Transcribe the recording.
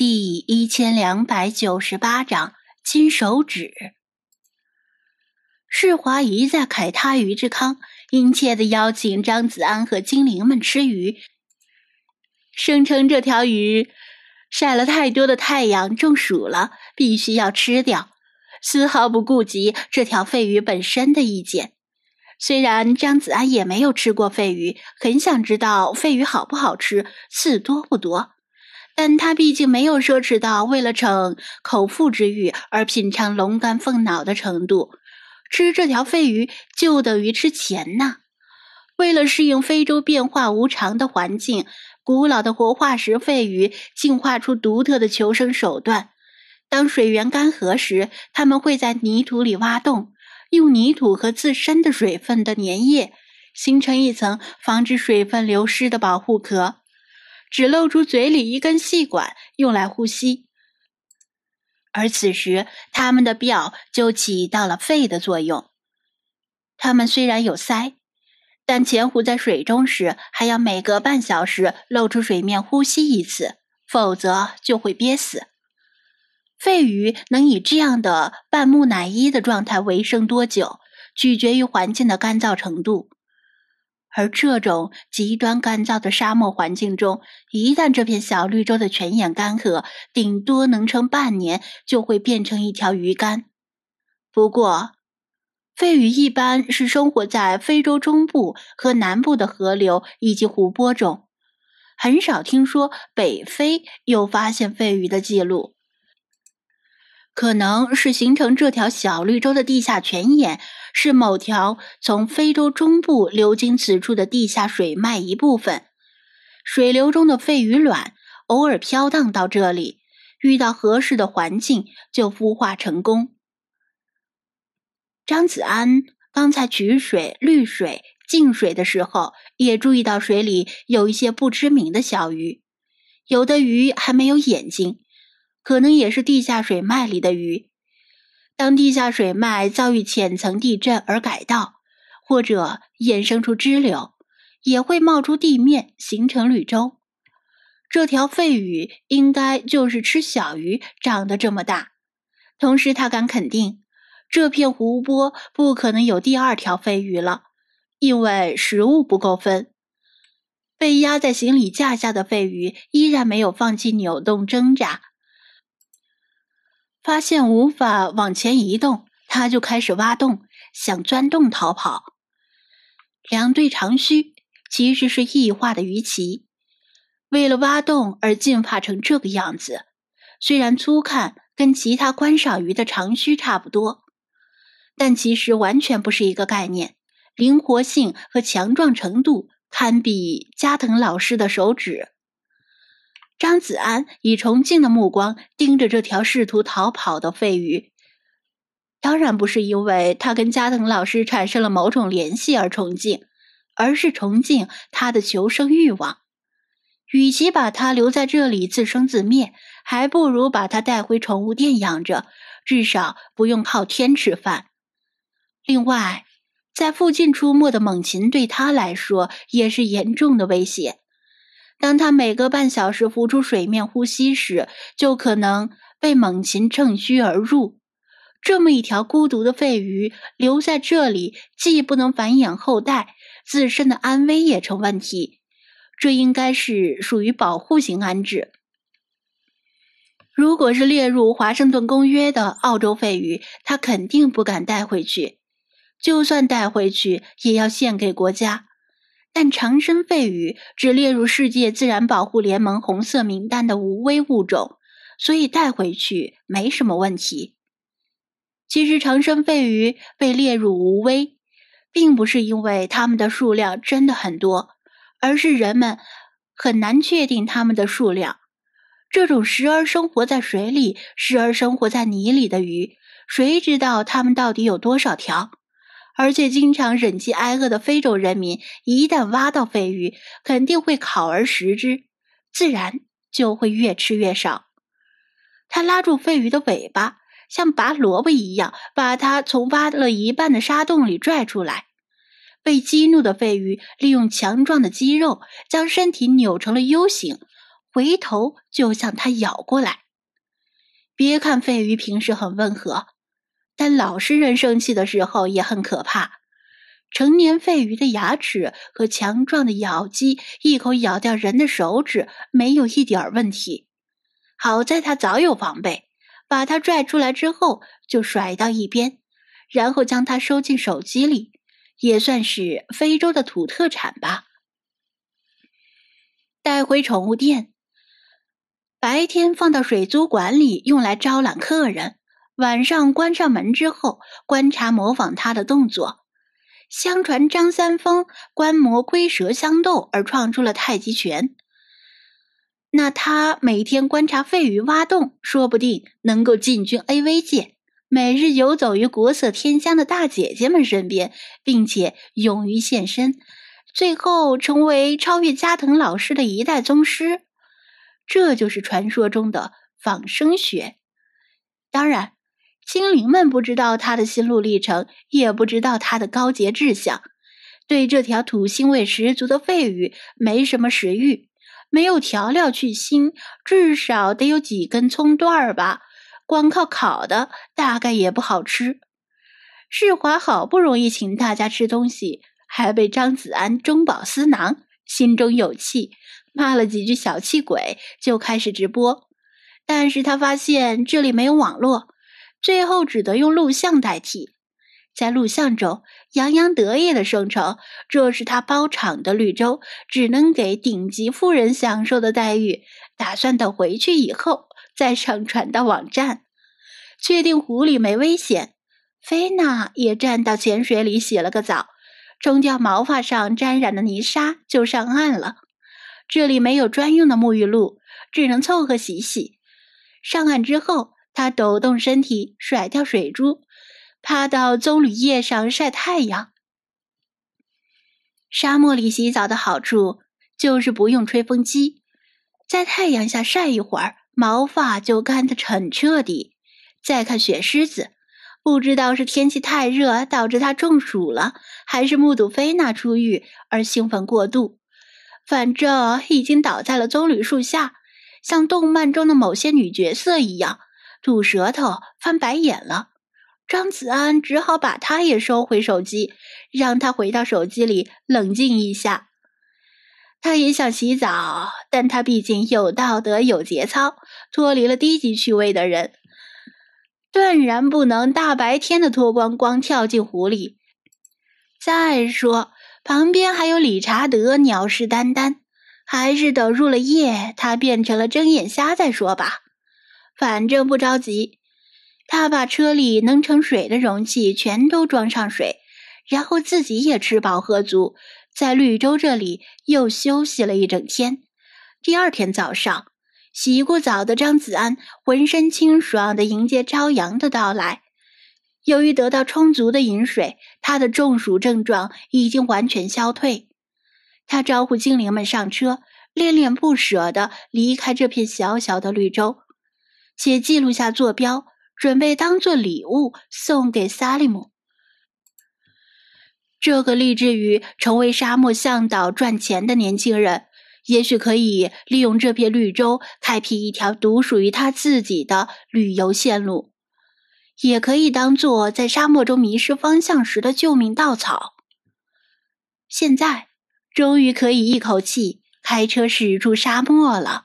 第一千两百九十八章金手指。世华一再凯他于志康，殷切的邀请张子安和精灵们吃鱼，声称这条鱼晒了太多的太阳中暑了，必须要吃掉，丝毫不顾及这条肺鱼本身的意见。虽然张子安也没有吃过肺鱼，很想知道肺鱼好不好吃，刺多不多。但他毕竟没有奢侈到为了逞口腹之欲而品尝龙肝凤脑的程度，吃这条肺鱼就等于吃钱呐。为了适应非洲变化无常的环境，古老的活化石肺鱼进化出独特的求生手段。当水源干涸时，它们会在泥土里挖洞，用泥土和自身的水分的粘液形成一层防止水分流失的保护壳。只露出嘴里一根细管，用来呼吸。而此时，它们的表就起到了肺的作用。它们虽然有鳃，但潜伏在水中时，还要每隔半小时露出水面呼吸一次，否则就会憋死。肺鱼能以这样的半木乃伊的状态维生多久，取决于环境的干燥程度。而这种极端干燥的沙漠环境中，一旦这片小绿洲的泉眼干涸，顶多能撑半年，就会变成一条鱼干。不过，肺鱼一般是生活在非洲中部和南部的河流以及湖泊中，很少听说北非有发现肺鱼的记录。可能是形成这条小绿洲的地下泉眼。是某条从非洲中部流经此处的地下水脉一部分，水流中的肺鱼卵偶尔飘荡到这里，遇到合适的环境就孵化成功。张子安刚才取水、滤水、净水的时候，也注意到水里有一些不知名的小鱼，有的鱼还没有眼睛，可能也是地下水脉里的鱼。当地下水脉遭遇浅层地震而改道，或者衍生出支流，也会冒出地面形成绿洲。这条肺鱼应该就是吃小鱼长得这么大。同时，他敢肯定，这片湖泊不可能有第二条肺鱼了，因为食物不够分。被压在行李架下的肺鱼依然没有放弃扭动挣扎。发现无法往前移动，他就开始挖洞，想钻洞逃跑。两对长须其实是异化的鱼鳍，为了挖洞而进化成这个样子。虽然粗看跟其他观赏鱼的长须差不多，但其实完全不是一个概念。灵活性和强壮程度堪比加藤老师的手指。张子安以崇敬的目光盯着这条试图逃跑的肺鱼，当然不是因为他跟加藤老师产生了某种联系而崇敬，而是崇敬他的求生欲望。与其把他留在这里自生自灭，还不如把他带回宠物店养着，至少不用靠天吃饭。另外，在附近出没的猛禽对他来说也是严重的威胁。当他每隔半小时浮出水面呼吸时，就可能被猛禽乘虚而入。这么一条孤独的肺鱼留在这里，既不能繁衍后代，自身的安危也成问题。这应该是属于保护型安置。如果是列入华盛顿公约的澳洲肺鱼，他肯定不敢带回去。就算带回去，也要献给国家。但长身肺鱼只列入世界自然保护联盟红色名单的无危物种，所以带回去没什么问题。其实长身肺鱼被列入无危，并不是因为它们的数量真的很多，而是人们很难确定它们的数量。这种时而生活在水里，时而生活在泥里的鱼，谁知道它们到底有多少条？而且经常忍饥挨饿的非洲人民，一旦挖到肺鱼，肯定会烤而食之，自然就会越吃越少。他拉住肺鱼的尾巴，像拔萝卜一样，把它从挖了一半的沙洞里拽出来。被激怒的肺鱼利用强壮的肌肉，将身体扭成了 U 型，回头就向他咬过来。别看费鱼平时很温和，但老实人生气的时候也很可怕。成年肺鱼的牙齿和强壮的咬肌，一口咬掉人的手指，没有一点问题。好在他早有防备，把他拽出来之后就甩到一边，然后将它收进手机里，也算是非洲的土特产吧。带回宠物店，白天放到水族馆里用来招揽客人，晚上关上门之后观察模仿他的动作。相传张三丰观摩龟蛇相斗而创出了太极拳，那他每天观察肺鱼挖洞，说不定能够进军 AV 界，每日游走于国色天香的大姐姐们身边，并且勇于现身，最后成为超越加藤老师的一代宗师。这就是传说中的仿生学。当然。精灵们不知道他的心路历程，也不知道他的高洁志向，对这条土腥味十足的肺鱼没什么食欲，没有调料去腥，至少得有几根葱段儿吧。光靠烤的，大概也不好吃。世华好不容易请大家吃东西，还被张子安中饱私囊，心中有气，骂了几句小气鬼，就开始直播。但是他发现这里没有网络。最后只得用录像代替，在录像中洋洋得意的声称这是他包场的绿洲，只能给顶级富人享受的待遇，打算等回去以后再上传到网站。确定湖里没危险，菲娜也站到浅水里洗了个澡，冲掉毛发上沾染的泥沙就上岸了。这里没有专用的沐浴露，只能凑合洗洗。上岸之后。他抖动身体，甩掉水珠，趴到棕榈叶上晒太阳。沙漠里洗澡的好处就是不用吹风机，在太阳下晒一会儿，毛发就干得很彻底。再看雪狮子，不知道是天气太热导致它中暑了，还是目睹菲娜出狱而兴奋过度，反正已经倒在了棕榈树下，像动漫中的某些女角色一样。吐舌头、翻白眼了，张子安只好把他也收回手机，让他回到手机里冷静一下。他也想洗澡，但他毕竟有道德、有节操，脱离了低级趣味的人，断然不能大白天的脱光光跳进湖里。再说，旁边还有理查德鸟事眈眈，还是等入了夜，他变成了睁眼瞎再说吧。反正不着急，他把车里能盛水的容器全都装上水，然后自己也吃饱喝足，在绿洲这里又休息了一整天。第二天早上，洗过澡的张子安浑身清爽地迎接朝阳的到来。由于得到充足的饮水，他的中暑症状已经完全消退。他招呼精灵们上车，恋恋不舍地离开这片小小的绿洲。且记录下坐标，准备当做礼物送给萨利姆。这个立志于成为沙漠向导赚钱的年轻人，也许可以利用这片绿洲开辟一条独属于他自己的旅游线路，也可以当做在沙漠中迷失方向时的救命稻草。现在，终于可以一口气开车驶出沙漠了。